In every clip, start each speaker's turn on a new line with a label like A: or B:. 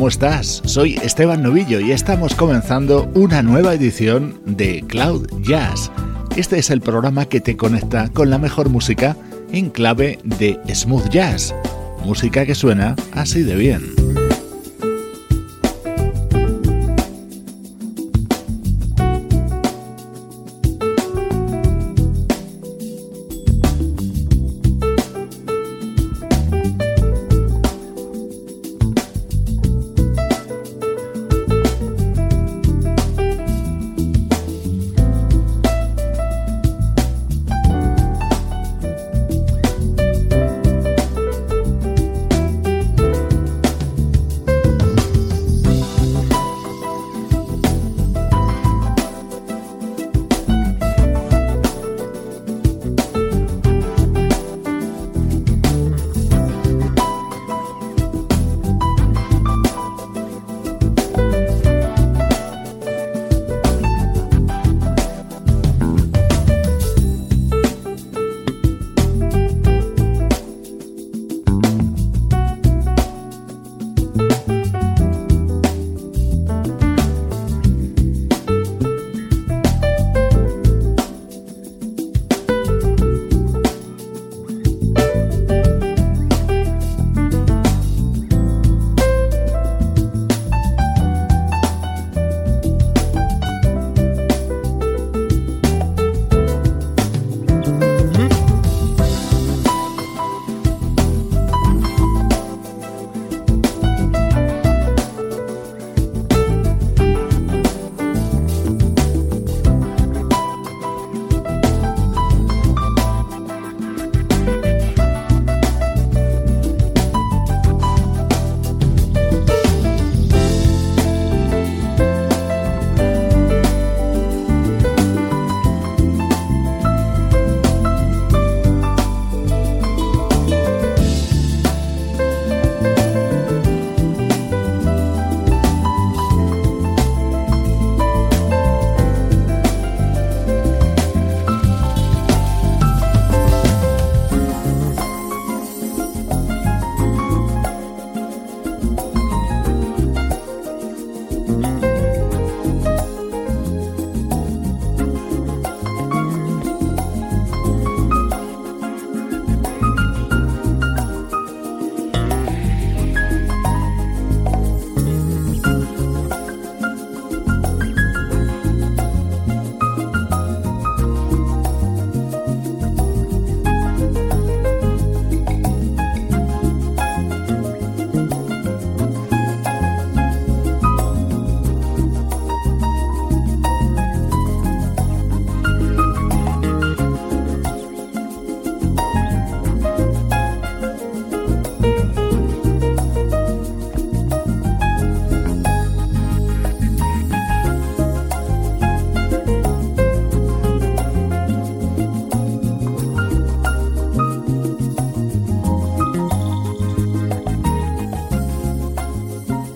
A: ¿Cómo estás? Soy Esteban Novillo y estamos comenzando una nueva edición de Cloud Jazz. Este es el programa que te conecta con la mejor música en clave de smooth jazz, música que suena así de bien.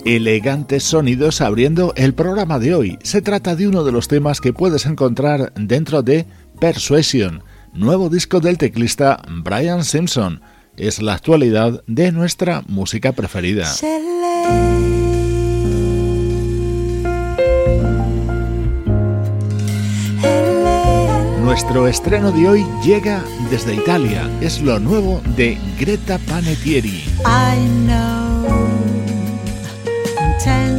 A: Elegantes sonidos abriendo el programa de hoy. Se trata de uno de los temas que puedes encontrar dentro de Persuasion, nuevo disco del teclista Brian Simpson. Es la actualidad de nuestra música preferida. Nuestro estreno de hoy llega desde Italia. Es lo nuevo de Greta Panettieri.
B: I know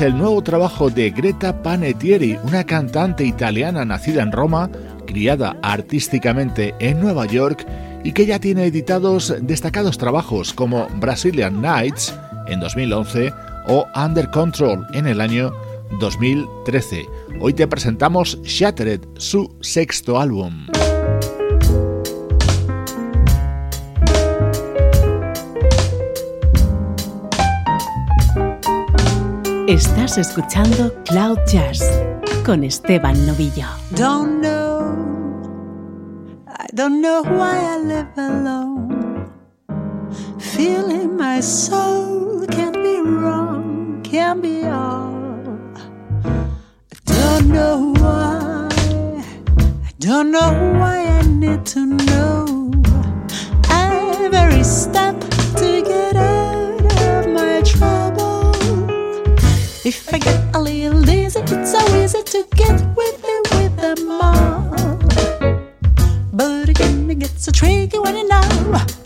A: el nuevo trabajo de Greta Panettieri, una cantante italiana nacida en Roma, criada artísticamente en Nueva York y que ya tiene editados destacados trabajos como Brazilian Nights en 2011 o Under Control en el año 2013. Hoy te presentamos Shattered, su sexto álbum.
C: Estás escuchando Cloud Jazz con Esteban Novillo.
B: Don't know, I don't know why I live alone. Feeling my soul can't be wrong, can't be all. I don't know why, I don't know why I need to know. If I get a little lazy, it's so easy to get with me with them all. But again, it gets so tricky when you know.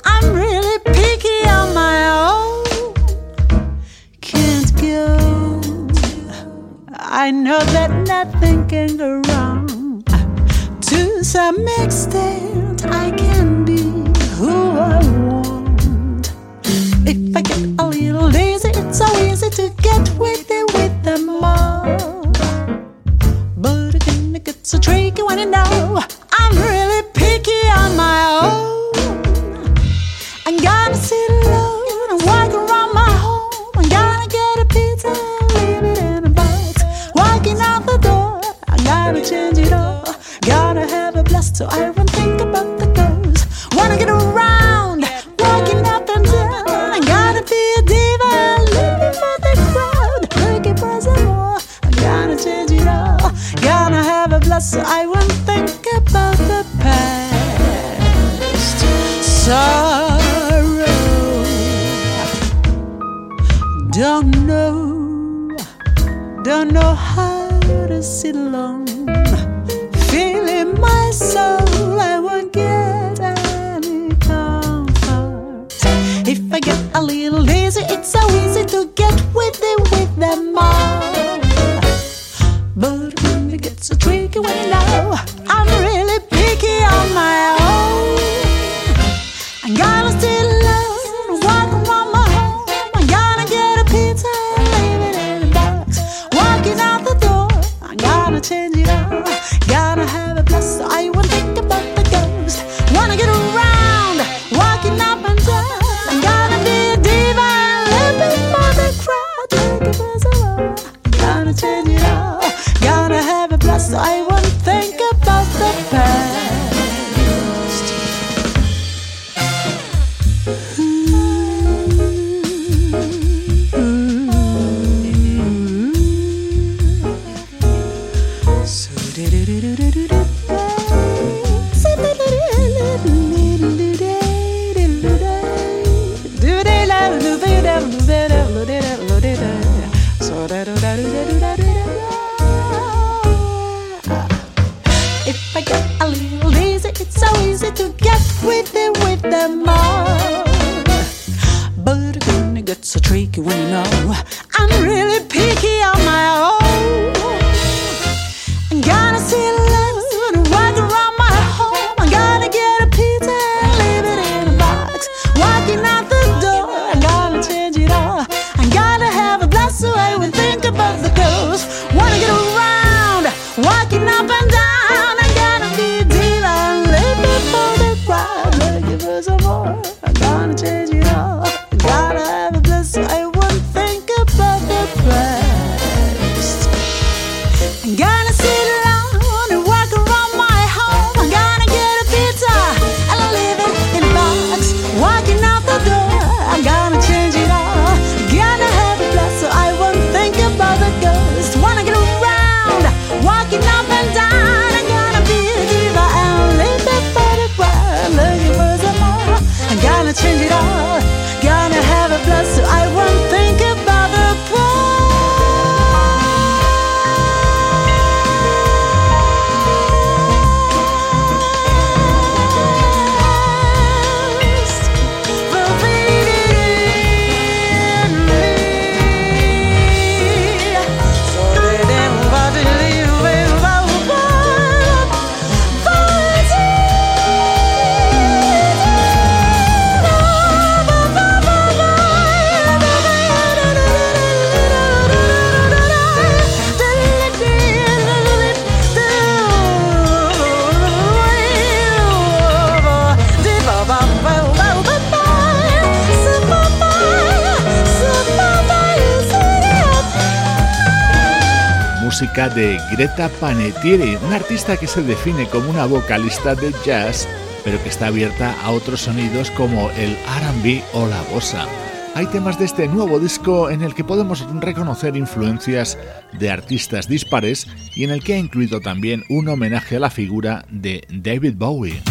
A: De Greta Panettiere, una artista que se define como una vocalista de jazz, pero que está abierta a otros sonidos como el RB o la bossa. Hay temas de este nuevo disco en el que podemos reconocer influencias de artistas dispares y en el que ha incluido también un homenaje a la figura de David Bowie.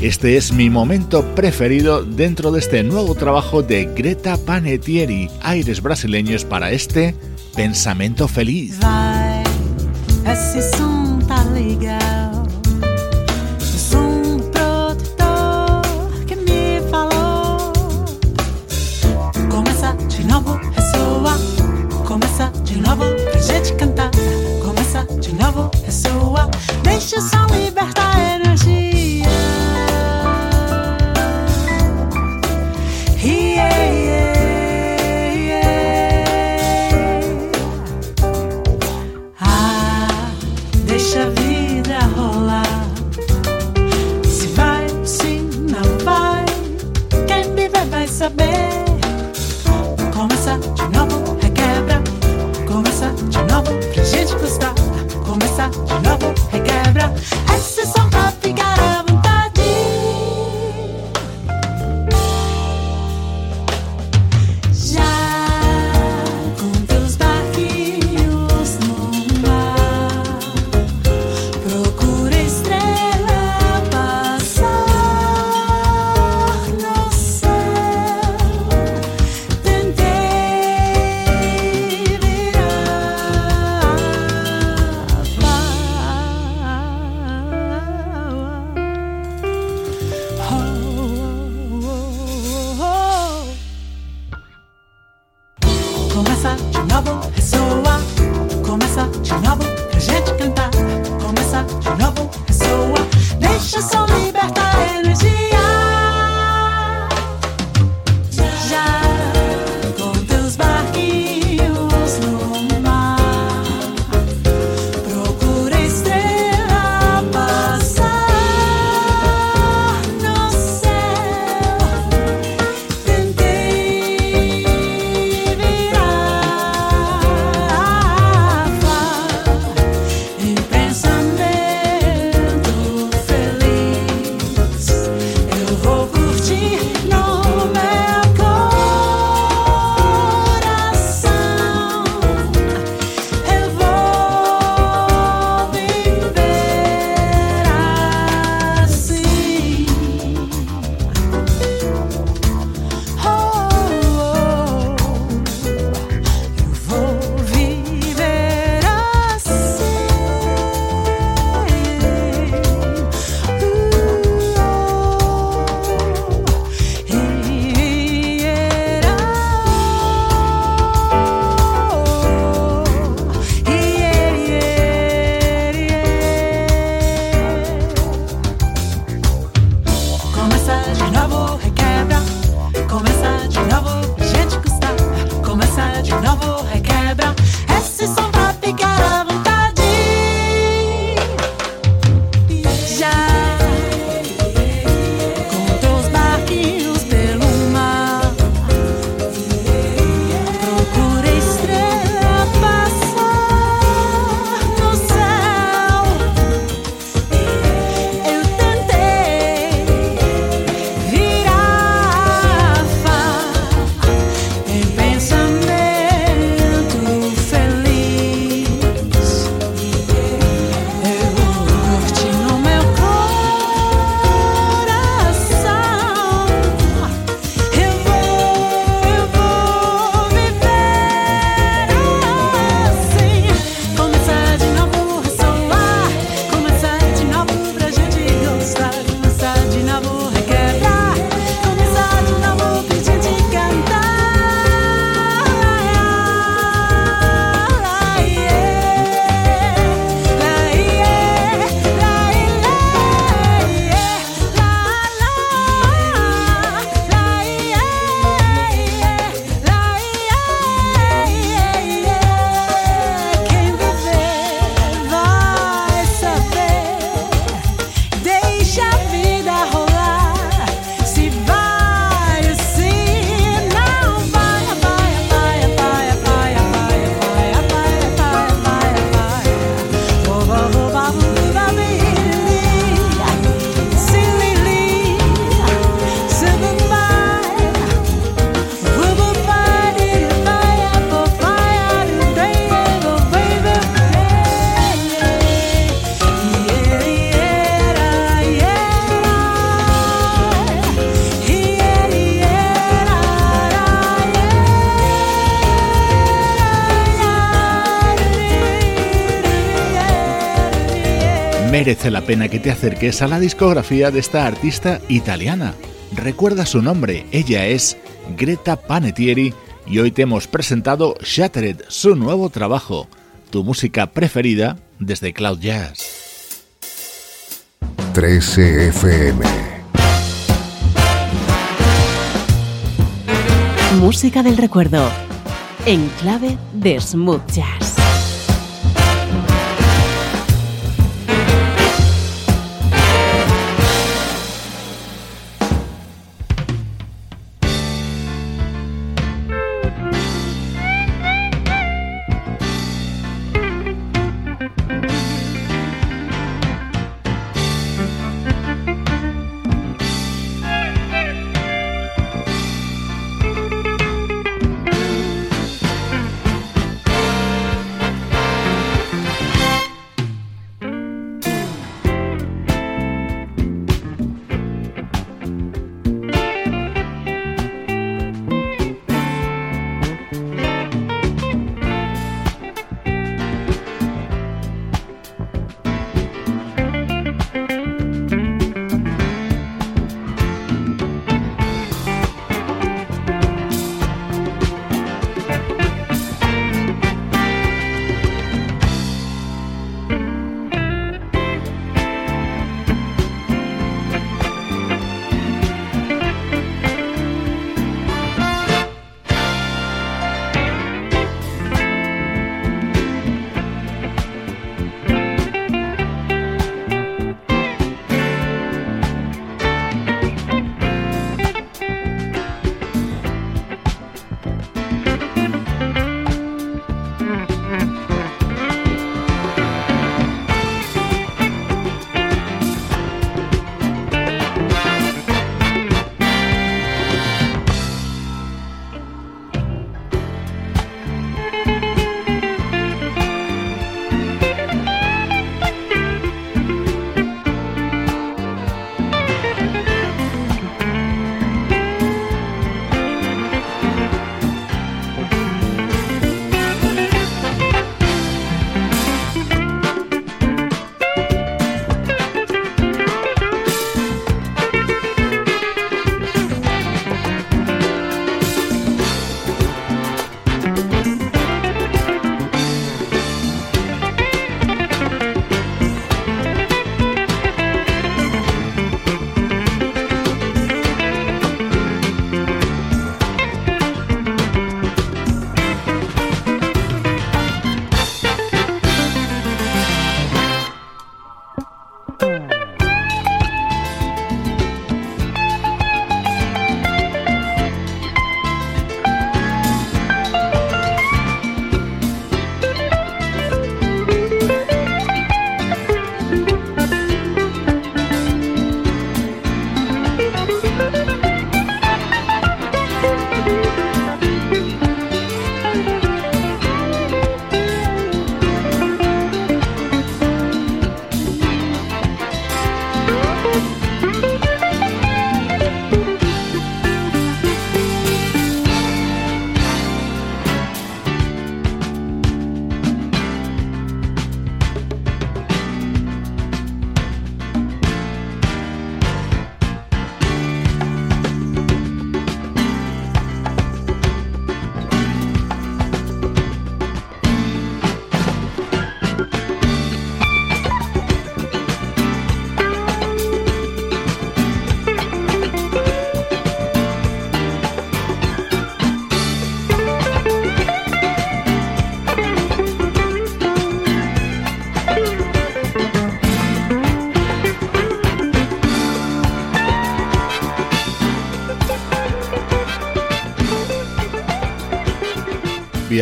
A: Este es mi momento preferido dentro de este nuevo trabajo de Greta Panettieri, aires brasileños para este Pensamento Feliz. Merece la pena que te acerques a la discografía de esta artista italiana. Recuerda su nombre, ella es Greta Panettieri y hoy te hemos presentado Shattered, su nuevo trabajo, tu música preferida desde Cloud Jazz.
D: 13 FM
C: Música del recuerdo en clave de smooth jazz.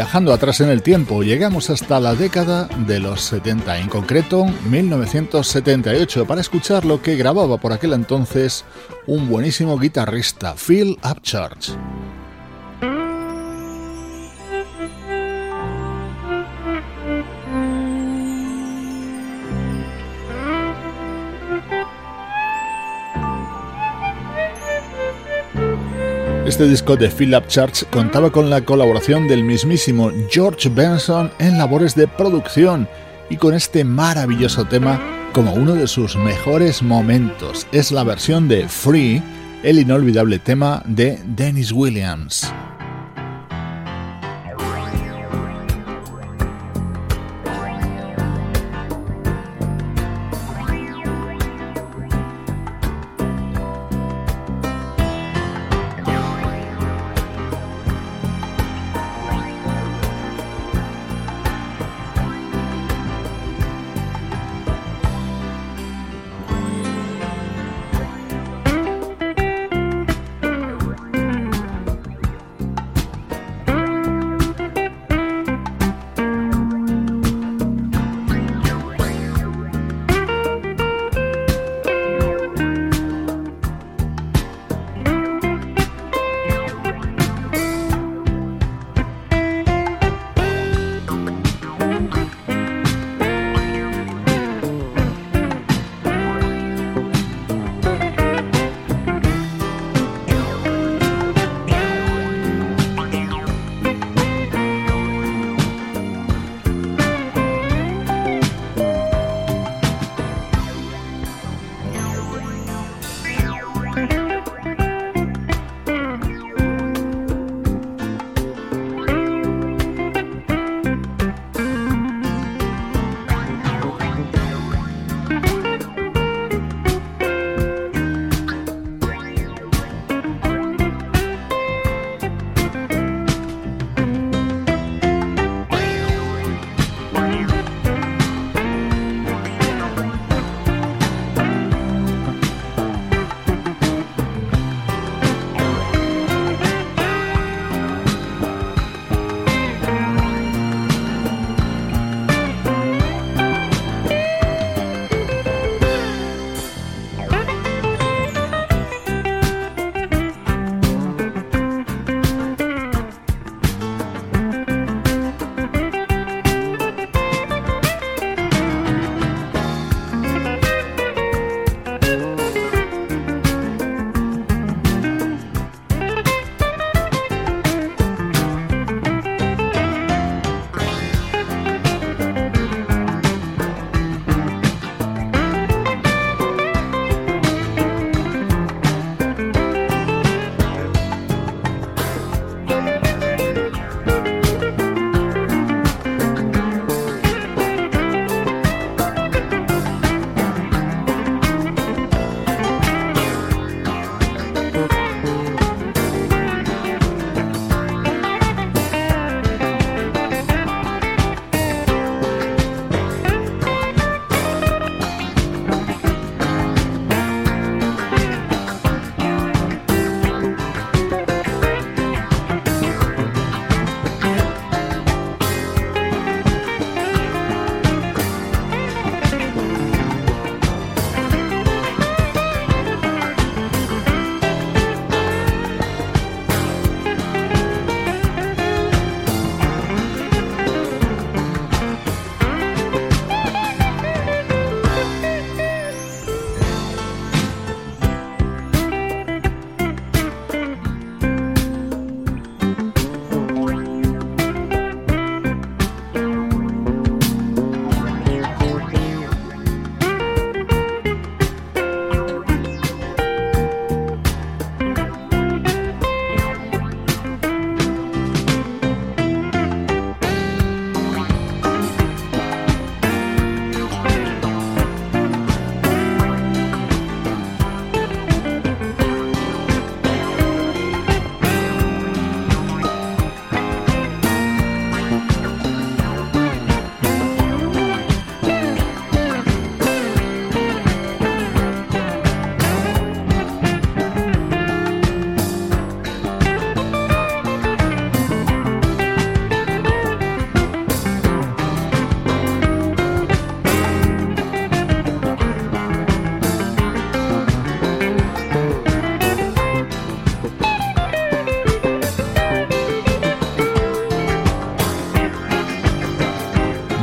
A: Viajando atrás en el tiempo, llegamos hasta la década de los 70, en concreto 1978, para escuchar lo que grababa por aquel entonces un buenísimo guitarrista, Phil Upchurch. Este disco de Philip Church contaba con la colaboración del mismísimo George Benson en labores de producción y con este maravilloso tema como uno de sus mejores momentos. Es la versión de Free, el inolvidable tema de Dennis Williams.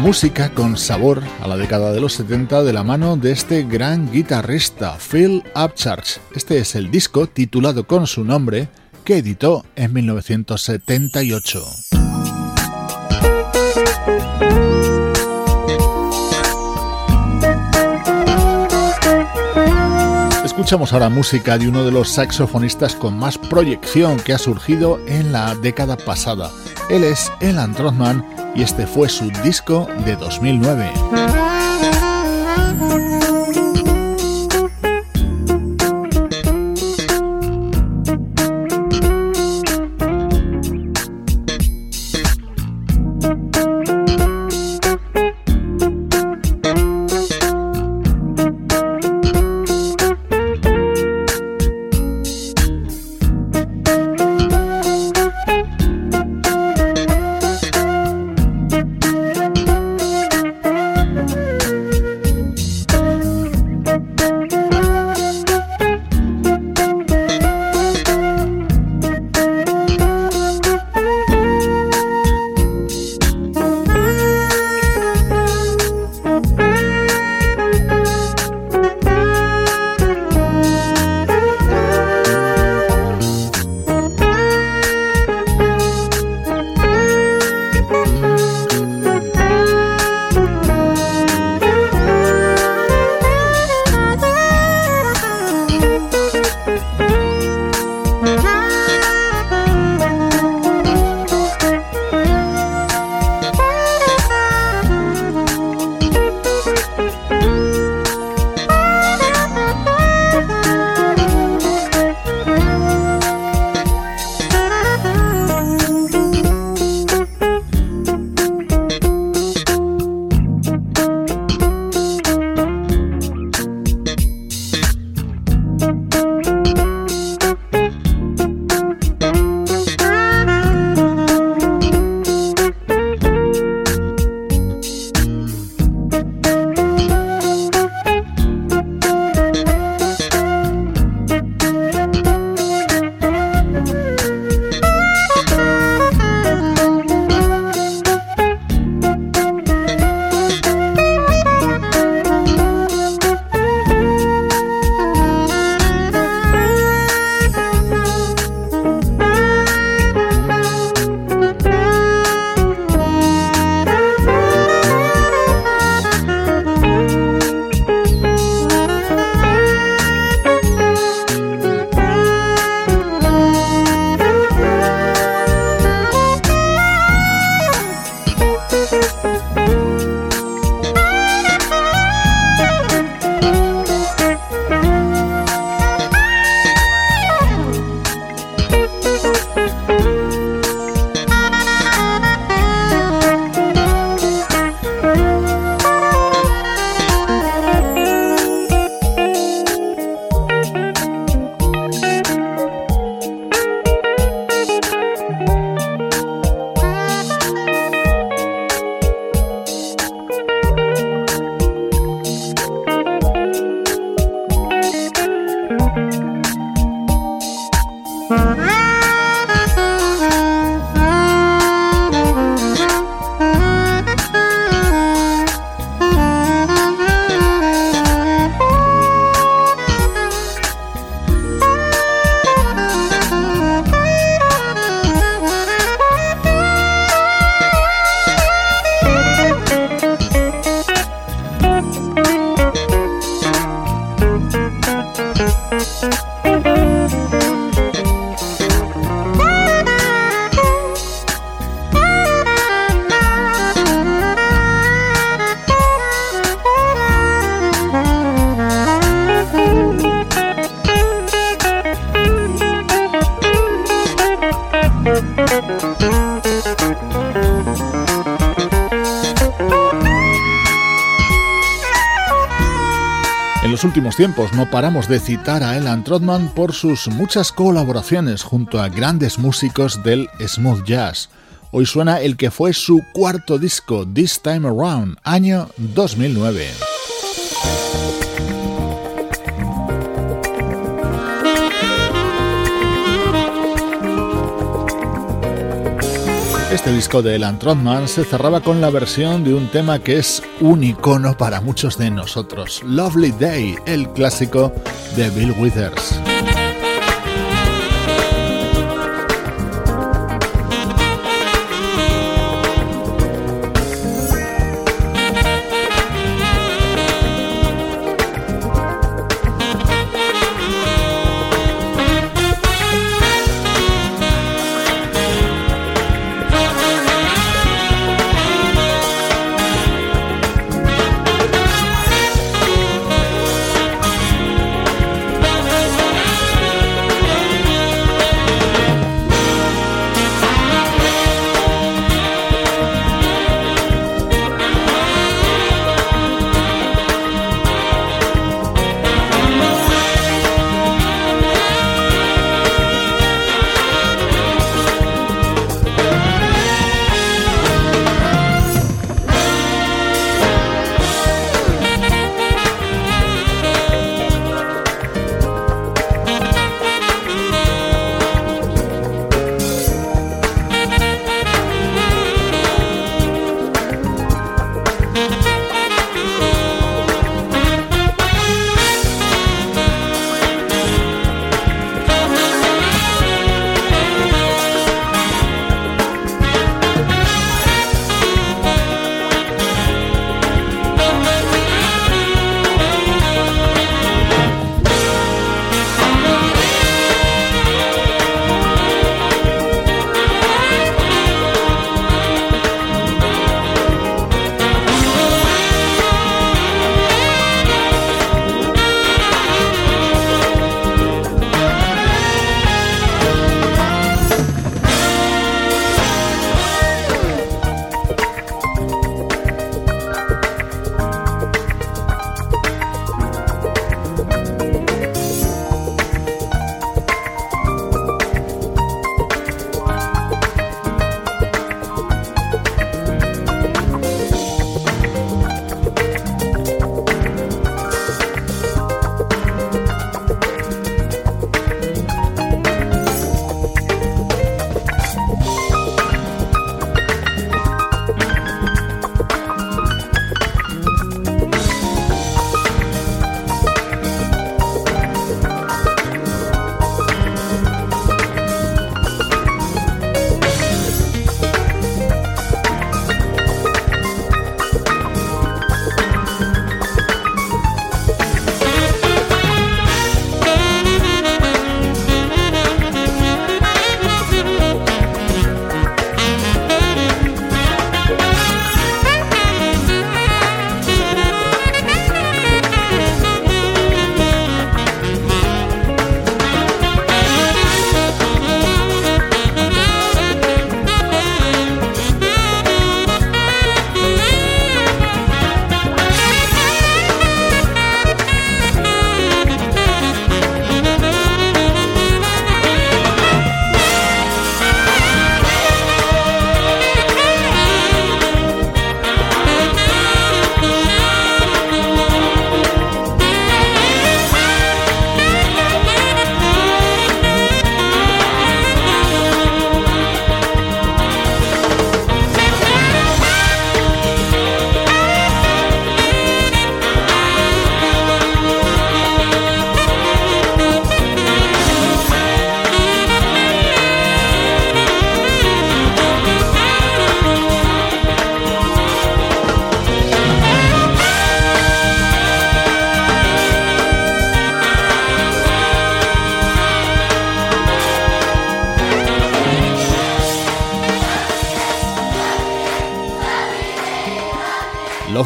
A: Música con sabor a la década de los 70 de la mano de este gran guitarrista Phil Upchurch. Este es el disco titulado con su nombre que editó en 1978. Escuchamos ahora música de uno de los saxofonistas con más proyección que ha surgido en la década pasada. Él es Elan Trotman y este fue su disco de 2009. Tiempos no paramos de citar a Elan Trotman por sus muchas colaboraciones junto a grandes músicos del smooth jazz. Hoy suena el que fue su cuarto disco, This Time Around, año 2009. Este disco de Elan Trotman se cerraba con la versión de un tema que es un icono para muchos de nosotros, Lovely Day, el clásico de Bill Withers.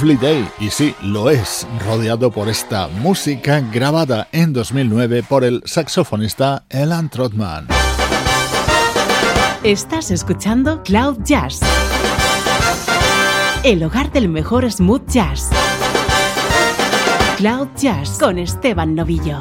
A: Lovely Day, y sí, lo es, rodeado por esta música grabada en 2009 por el saxofonista Elan Trotman.
C: Estás escuchando Cloud Jazz, el hogar del mejor smooth jazz. Cloud Jazz con Esteban Novillo.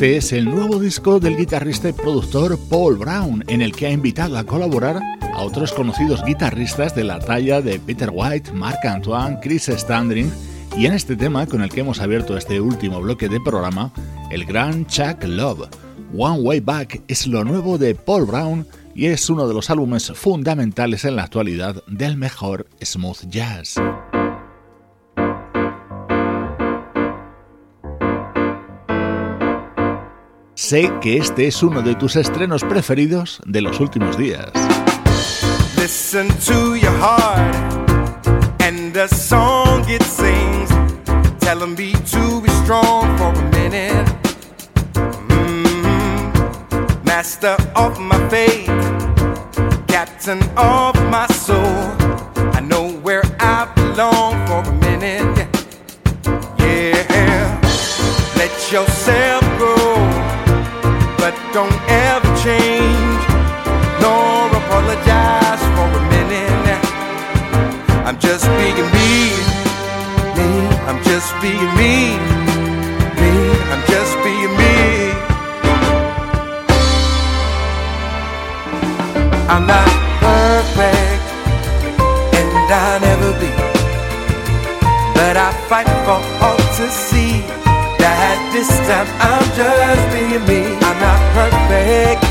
A: Este es el nuevo disco del guitarrista y productor Paul Brown, en el que ha invitado a colaborar a otros conocidos guitarristas de la talla de Peter White, Mark Antoine, Chris Standring y en este tema con el que hemos abierto este último bloque de programa, el gran Chuck Love. One Way Back es lo nuevo de Paul Brown y es uno de los álbumes fundamentales en la actualidad del mejor smooth jazz. Sé que este es uno de tus estrenos preferidos de los últimos días.
E: Listen to your heart and the song it sings. Tell them be to be strong for a minute. Mm-hmm. Master of my fate, captain of my soul. I know where I belong for a minute. Yeah, let yourself don't ever change, nor apologize for a minute. I'm just being me, me. I'm just being me, me. I'm just being me. I'm not perfect, and I'll never be. But I fight for all to see this time I'm just being me. I'm not perfect,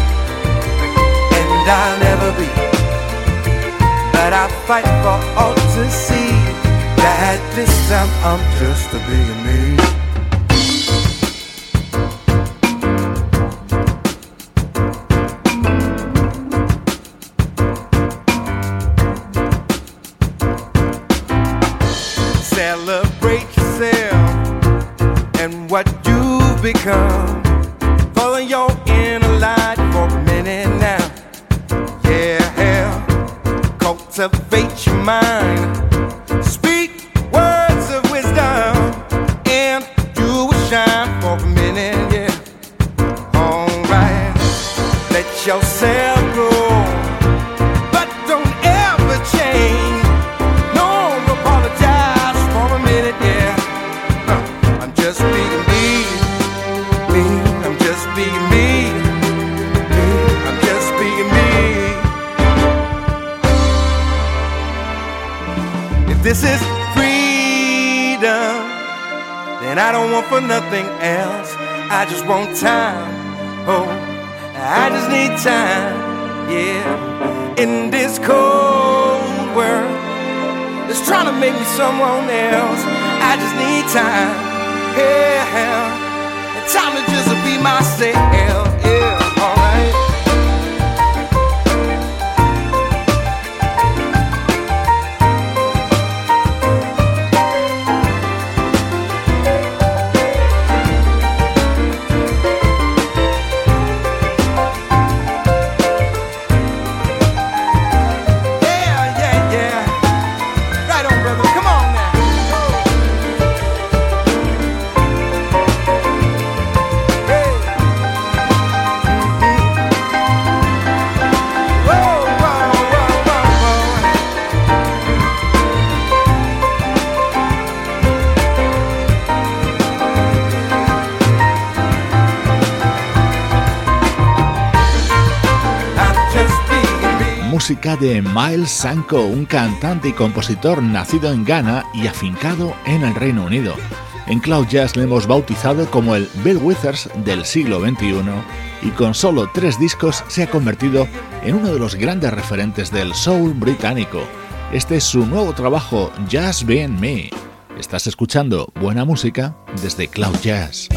E: and I'll never be. But I fight for all to see that this time I'm just a being me. Become. For nothing else. I just want time. Oh, I just need time. Yeah, in this cold world, it's trying to make me someone else. I just need time. Yeah, time to just be myself.
A: De Miles Sanko, un cantante y compositor nacido en Ghana y afincado en el Reino Unido. En Cloud Jazz le hemos bautizado como el Bill Withers del siglo XXI y con solo tres discos se ha convertido en uno de los grandes referentes del soul británico. Este es su nuevo trabajo, Just Being Me. Estás escuchando buena música desde Cloud Jazz.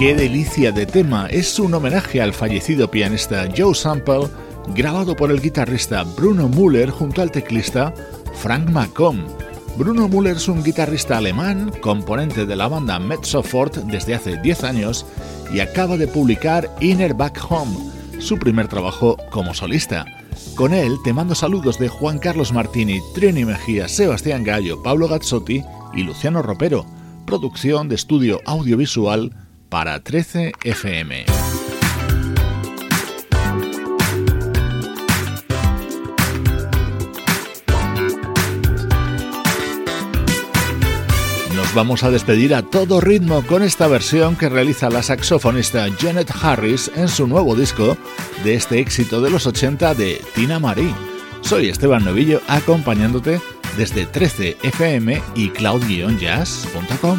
A: Qué delicia de tema, es un homenaje al fallecido pianista Joe Sample, grabado por el guitarrista Bruno Müller junto al teclista Frank McComb. Bruno Müller es un guitarrista alemán, componente de la banda Metzofort desde hace 10 años y acaba de publicar Inner Back Home, su primer trabajo como solista. Con él te mando saludos de Juan Carlos Martini, Trini Mejía, Sebastián Gallo, Pablo Gazzotti y Luciano Ropero. Producción de estudio audiovisual para 13 FM. Nos vamos a despedir a todo ritmo con esta versión que realiza la saxofonista Janet Harris en su nuevo disco de este éxito de los 80 de Tina Marie. Soy Esteban Novillo acompañándote desde 13 FM y cloud-jazz.com.